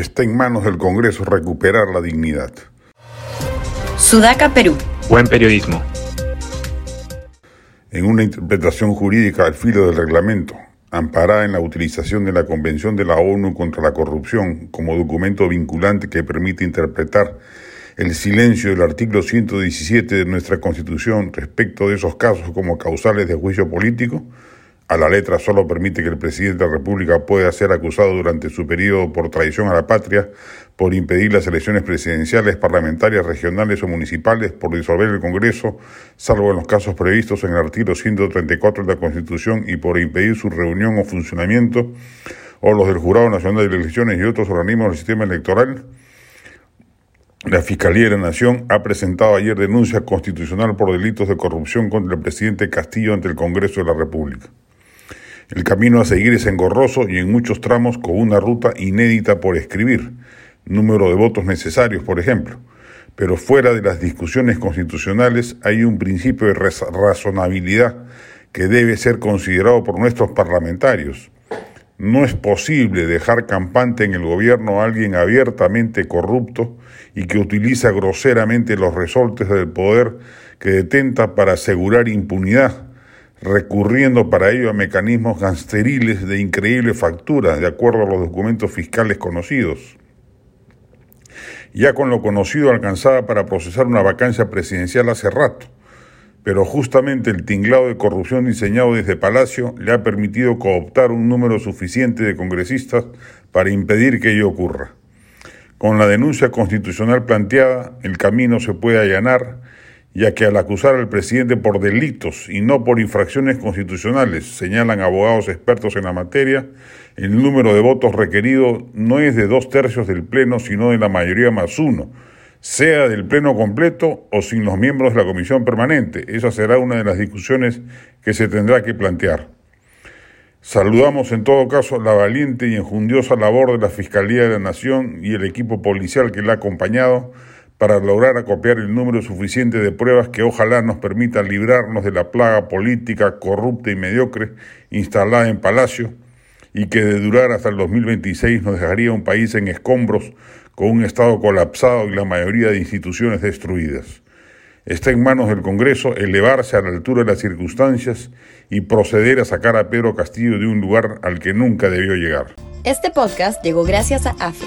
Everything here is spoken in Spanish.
Está en manos del Congreso recuperar la dignidad. Sudaca, Perú. Buen periodismo. En una interpretación jurídica al filo del reglamento, amparada en la utilización de la Convención de la ONU contra la Corrupción como documento vinculante que permite interpretar el silencio del artículo 117 de nuestra Constitución respecto de esos casos como causales de juicio político, a la letra solo permite que el presidente de la República pueda ser acusado durante su periodo por traición a la patria, por impedir las elecciones presidenciales, parlamentarias, regionales o municipales, por disolver el Congreso, salvo en los casos previstos en el artículo 134 de la Constitución y por impedir su reunión o funcionamiento, o los del Jurado Nacional de Elecciones y otros organismos del sistema electoral. La Fiscalía de la Nación ha presentado ayer denuncia constitucional por delitos de corrupción contra el presidente Castillo ante el Congreso de la República. El camino a seguir es engorroso y en muchos tramos con una ruta inédita por escribir, número de votos necesarios, por ejemplo. Pero fuera de las discusiones constitucionales hay un principio de razonabilidad que debe ser considerado por nuestros parlamentarios. No es posible dejar campante en el gobierno a alguien abiertamente corrupto y que utiliza groseramente los resortes del poder que detenta para asegurar impunidad recurriendo para ello a mecanismos gansteriles de increíble factura, de acuerdo a los documentos fiscales conocidos. Ya con lo conocido alcanzaba para procesar una vacancia presidencial hace rato, pero justamente el tinglado de corrupción diseñado desde Palacio le ha permitido cooptar un número suficiente de congresistas para impedir que ello ocurra. Con la denuncia constitucional planteada, el camino se puede allanar ya que al acusar al presidente por delitos y no por infracciones constitucionales, señalan abogados expertos en la materia, el número de votos requerido no es de dos tercios del Pleno, sino de la mayoría más uno, sea del Pleno completo o sin los miembros de la Comisión Permanente. Esa será una de las discusiones que se tendrá que plantear. Saludamos en todo caso la valiente y enjundiosa labor de la Fiscalía de la Nación y el equipo policial que la ha acompañado, para lograr acopiar el número suficiente de pruebas que ojalá nos permitan librarnos de la plaga política corrupta y mediocre instalada en Palacio y que de durar hasta el 2026 nos dejaría un país en escombros con un Estado colapsado y la mayoría de instituciones destruidas. Está en manos del Congreso elevarse a la altura de las circunstancias y proceder a sacar a Pedro Castillo de un lugar al que nunca debió llegar. Este podcast llegó gracias a AFE,